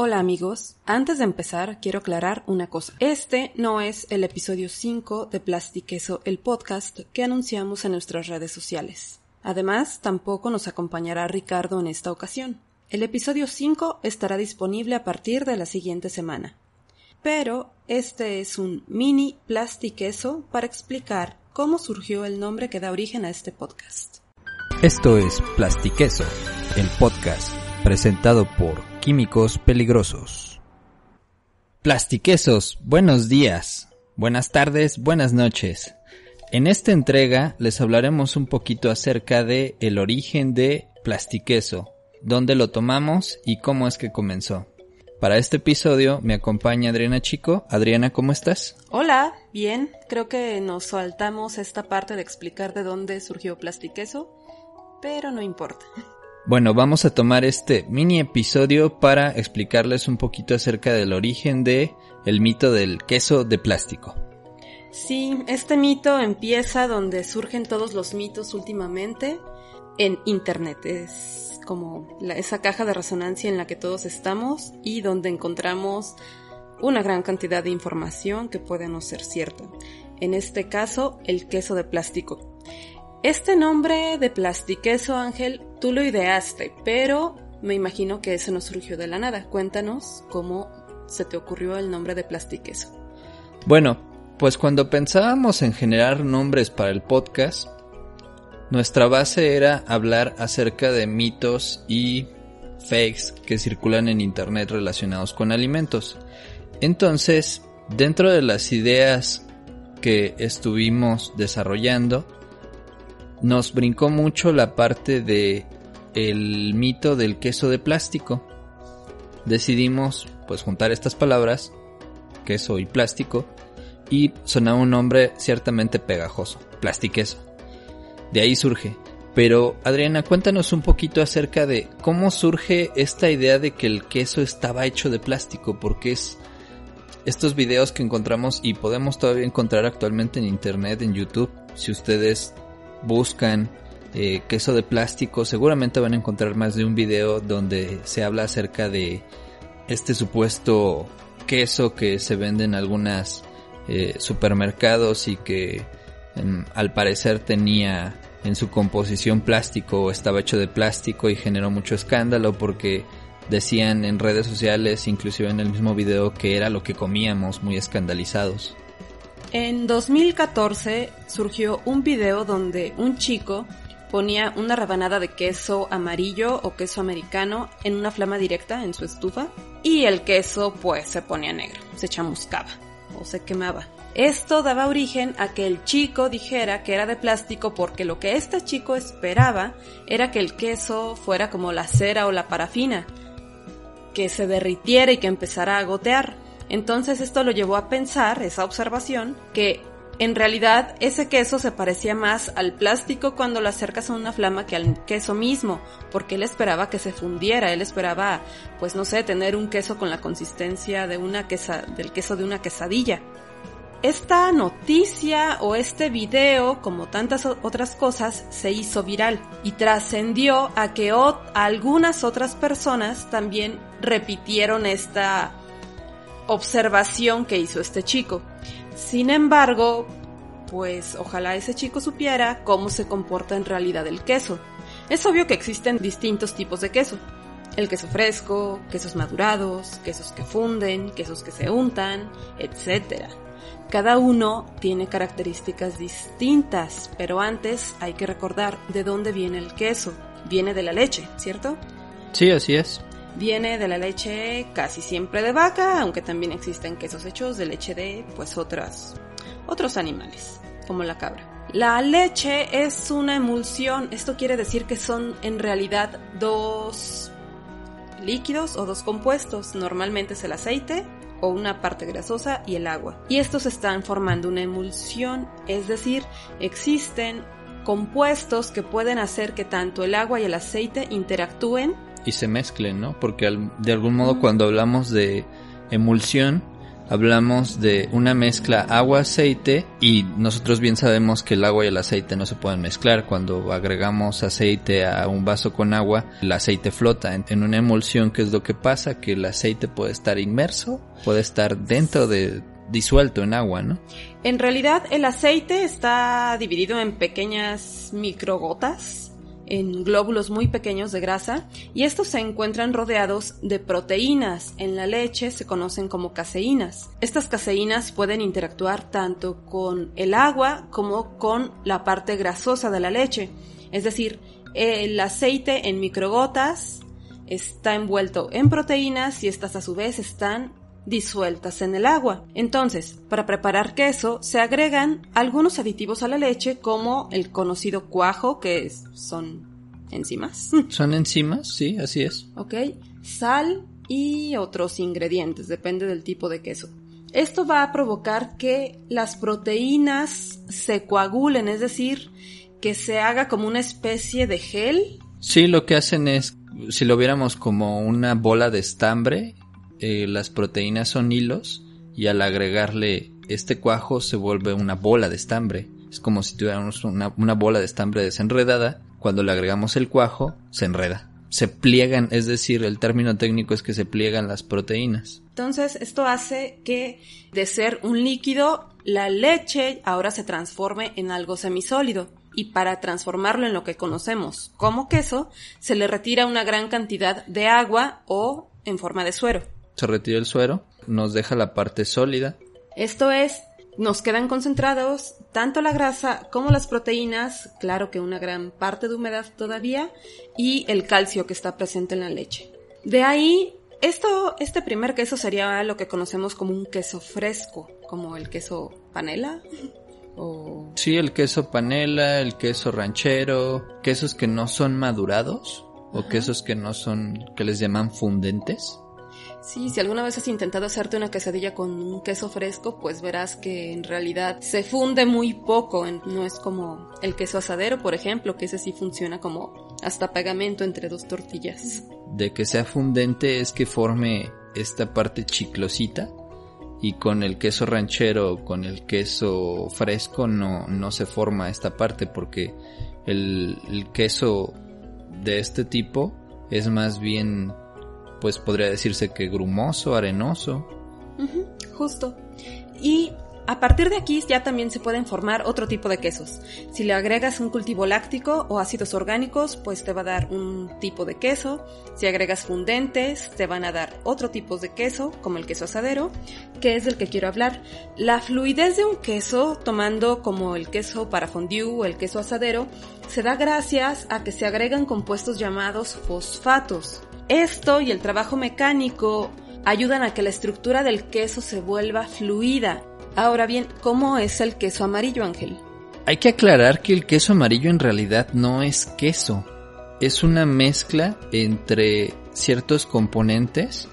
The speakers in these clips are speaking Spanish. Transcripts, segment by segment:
Hola amigos, antes de empezar quiero aclarar una cosa. Este no es el episodio 5 de Plastiqueso, el podcast que anunciamos en nuestras redes sociales. Además, tampoco nos acompañará Ricardo en esta ocasión. El episodio 5 estará disponible a partir de la siguiente semana. Pero este es un mini plastiqueso para explicar cómo surgió el nombre que da origen a este podcast. Esto es Plastiqueso, el podcast presentado por Químicos Peligrosos. Plastiquesos, buenos días, buenas tardes, buenas noches. En esta entrega les hablaremos un poquito acerca de el origen de Plastiqueso, dónde lo tomamos y cómo es que comenzó. Para este episodio me acompaña Adriana Chico. Adriana, ¿cómo estás? Hola, bien. Creo que nos saltamos esta parte de explicar de dónde surgió Plastiqueso, pero no importa. Bueno, vamos a tomar este mini episodio para explicarles un poquito acerca del origen de el mito del queso de plástico. Sí, este mito empieza donde surgen todos los mitos últimamente en internet. Es como esa caja de resonancia en la que todos estamos y donde encontramos una gran cantidad de información que puede no ser cierta. En este caso, el queso de plástico. Este nombre de plastiqueso, Ángel, tú lo ideaste, pero me imagino que eso no surgió de la nada. Cuéntanos cómo se te ocurrió el nombre de plastiqueso. Bueno, pues cuando pensábamos en generar nombres para el podcast, nuestra base era hablar acerca de mitos y fakes que circulan en internet relacionados con alimentos. Entonces, dentro de las ideas que estuvimos desarrollando, nos brincó mucho la parte de el mito del queso de plástico. Decidimos pues juntar estas palabras, queso y plástico, y sonaba un nombre ciertamente pegajoso, plastiqueso. De ahí surge. Pero Adriana, cuéntanos un poquito acerca de cómo surge esta idea de que el queso estaba hecho de plástico, porque es estos videos que encontramos y podemos todavía encontrar actualmente en internet, en YouTube, si ustedes buscan eh, queso de plástico, seguramente van a encontrar más de un video donde se habla acerca de este supuesto queso que se vende en algunas eh, supermercados y que em, al parecer tenía en su composición plástico o estaba hecho de plástico y generó mucho escándalo porque decían en redes sociales, inclusive en el mismo video, que era lo que comíamos, muy escandalizados. En 2014 surgió un video donde un chico ponía una rebanada de queso amarillo o queso americano en una flama directa en su estufa y el queso pues se ponía negro, se chamuscaba o se quemaba. Esto daba origen a que el chico dijera que era de plástico porque lo que este chico esperaba era que el queso fuera como la cera o la parafina, que se derritiera y que empezara a gotear. Entonces esto lo llevó a pensar, esa observación, que en realidad ese queso se parecía más al plástico cuando lo acercas a una flama que al queso mismo, porque él esperaba que se fundiera, él esperaba, pues no sé, tener un queso con la consistencia de una quesa, del queso de una quesadilla. Esta noticia o este video, como tantas otras cosas, se hizo viral y trascendió a que algunas otras personas también repitieron esta observación que hizo este chico. Sin embargo, pues ojalá ese chico supiera cómo se comporta en realidad el queso. Es obvio que existen distintos tipos de queso. El queso fresco, quesos madurados, quesos que funden, quesos que se untan, etc. Cada uno tiene características distintas, pero antes hay que recordar de dónde viene el queso. Viene de la leche, ¿cierto? Sí, así es. Viene de la leche casi siempre de vaca, aunque también existen quesos hechos de leche de pues otras otros animales, como la cabra. La leche es una emulsión, esto quiere decir que son en realidad dos líquidos o dos compuestos, normalmente es el aceite o una parte grasosa y el agua. Y estos están formando una emulsión, es decir, existen compuestos que pueden hacer que tanto el agua y el aceite interactúen y se mezclen, ¿no? Porque de algún modo cuando hablamos de emulsión hablamos de una mezcla agua-aceite y nosotros bien sabemos que el agua y el aceite no se pueden mezclar. Cuando agregamos aceite a un vaso con agua, el aceite flota en una emulsión, que es lo que pasa, que el aceite puede estar inmerso, puede estar dentro de disuelto en agua, ¿no? En realidad el aceite está dividido en pequeñas microgotas en glóbulos muy pequeños de grasa y estos se encuentran rodeados de proteínas. En la leche se conocen como caseínas. Estas caseínas pueden interactuar tanto con el agua como con la parte grasosa de la leche. Es decir, el aceite en microgotas está envuelto en proteínas y estas a su vez están disueltas en el agua. Entonces, para preparar queso se agregan algunos aditivos a la leche como el conocido cuajo, que son enzimas. Son enzimas, sí, así es. Ok, sal y otros ingredientes, depende del tipo de queso. Esto va a provocar que las proteínas se coagulen, es decir, que se haga como una especie de gel. Sí, lo que hacen es, si lo viéramos como una bola de estambre, eh, las proteínas son hilos y al agregarle este cuajo se vuelve una bola de estambre. Es como si tuviéramos una, una bola de estambre desenredada. Cuando le agregamos el cuajo, se enreda. Se pliegan, es decir, el término técnico es que se pliegan las proteínas. Entonces, esto hace que de ser un líquido, la leche ahora se transforme en algo semisólido y para transformarlo en lo que conocemos como queso, se le retira una gran cantidad de agua o en forma de suero se retira el suero, nos deja la parte sólida. Esto es, nos quedan concentrados tanto la grasa como las proteínas, claro que una gran parte de humedad todavía, y el calcio que está presente en la leche. De ahí, esto, este primer queso sería lo que conocemos como un queso fresco, como el queso panela. O... Sí, el queso panela, el queso ranchero, quesos que no son madurados o quesos que no son, que les llaman fundentes. Sí, si alguna vez has intentado hacerte una quesadilla con un queso fresco, pues verás que en realidad se funde muy poco, no es como el queso asadero, por ejemplo, que ese sí funciona como hasta pegamento entre dos tortillas. De que sea fundente es que forme esta parte chiclosita y con el queso ranchero, con el queso fresco no, no se forma esta parte porque el, el queso de este tipo es más bien pues podría decirse que grumoso, arenoso. justo. Y a partir de aquí ya también se pueden formar otro tipo de quesos. Si le agregas un cultivo láctico o ácidos orgánicos, pues te va a dar un tipo de queso. Si agregas fundentes, te van a dar otro tipo de queso, como el queso asadero, que es del que quiero hablar. La fluidez de un queso, tomando como el queso para fondue o el queso asadero, se da gracias a que se agregan compuestos llamados fosfatos. Esto y el trabajo mecánico ayudan a que la estructura del queso se vuelva fluida. Ahora bien, ¿cómo es el queso amarillo, Ángel? Hay que aclarar que el queso amarillo en realidad no es queso. Es una mezcla entre ciertos componentes,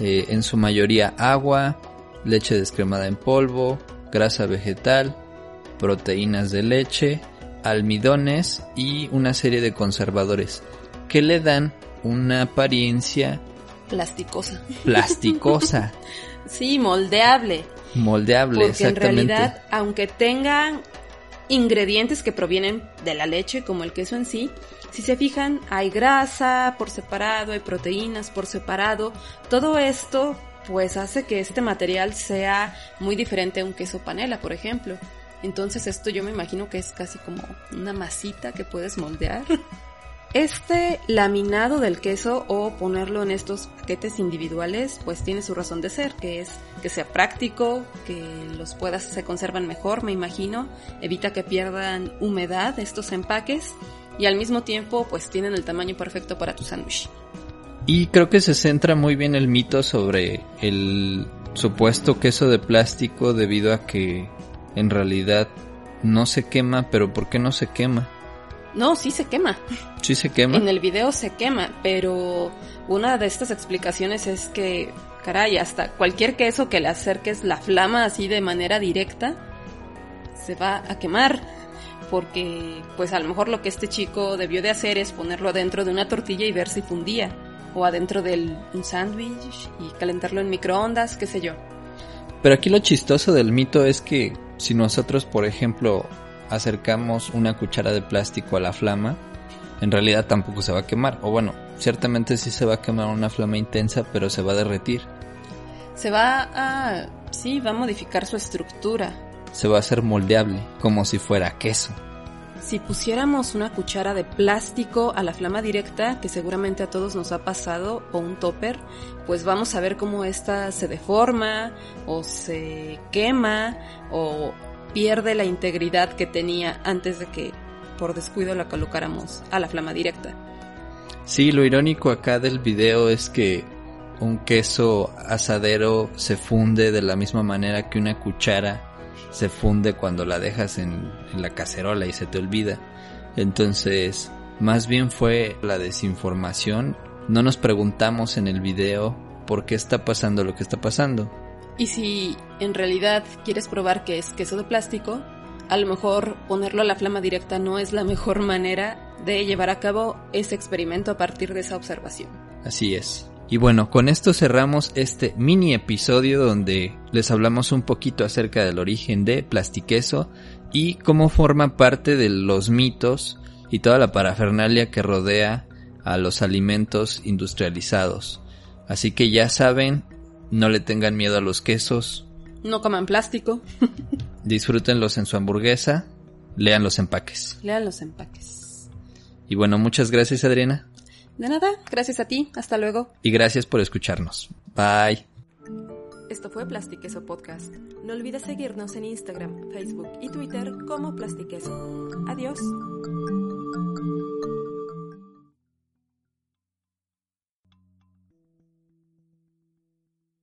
eh, en su mayoría agua, leche descremada en polvo, grasa vegetal, proteínas de leche, almidones y una serie de conservadores que le dan una apariencia plasticosa. Plasticosa. sí, moldeable. Moldeable, Porque en realidad, aunque tengan ingredientes que provienen de la leche, como el queso en sí, si se fijan, hay grasa por separado, hay proteínas por separado. Todo esto pues hace que este material sea muy diferente a un queso panela, por ejemplo. Entonces esto yo me imagino que es casi como una masita que puedes moldear. Este laminado del queso o ponerlo en estos paquetes individuales pues tiene su razón de ser, que es que sea práctico, que los puedas, se conservan mejor, me imagino, evita que pierdan humedad estos empaques y al mismo tiempo pues tienen el tamaño perfecto para tu sándwich. Y creo que se centra muy bien el mito sobre el supuesto queso de plástico debido a que en realidad no se quema, pero ¿por qué no se quema? No, sí se quema. Sí se quema. En el video se quema, pero una de estas explicaciones es que, caray, hasta cualquier queso que le acerques la flama así de manera directa, se va a quemar. Porque, pues a lo mejor lo que este chico debió de hacer es ponerlo adentro de una tortilla y ver si fundía. O adentro de un sándwich y calentarlo en microondas, qué sé yo. Pero aquí lo chistoso del mito es que si nosotros, por ejemplo, acercamos una cuchara de plástico a la flama, en realidad tampoco se va a quemar. O bueno, ciertamente sí se va a quemar una flama intensa, pero se va a derretir. Se va a... sí, va a modificar su estructura. Se va a hacer moldeable, como si fuera queso. Si pusiéramos una cuchara de plástico a la flama directa, que seguramente a todos nos ha pasado, o un topper, pues vamos a ver cómo esta se deforma, o se quema, o pierde la integridad que tenía antes de que por descuido la colocáramos a la flama directa. Sí, lo irónico acá del video es que un queso asadero se funde de la misma manera que una cuchara se funde cuando la dejas en, la cacerola y se te olvida. Entonces, más bien fue la desinformación. No nos preguntamos en el video por qué está pasando lo que está pasando. Y si en realidad quieres probar que es queso de plástico, a lo mejor ponerlo a la flama directa no es la mejor manera de llevar a cabo ese experimento a partir de esa observación. Así es. Y bueno, con esto cerramos este mini episodio donde les hablamos un poquito acerca del origen de Plastiqueso y cómo forma parte de los mitos y toda la parafernalia que rodea a los alimentos industrializados. Así que ya saben, no le tengan miedo a los quesos. No coman plástico. disfrútenlos en su hamburguesa. Lean los empaques. Lean los empaques. Y bueno, muchas gracias Adriana. De nada, gracias a ti, hasta luego. Y gracias por escucharnos. Bye. Esto fue Plastiqueso Podcast. No olvides seguirnos en Instagram, Facebook y Twitter como Plastiqueso. Adiós.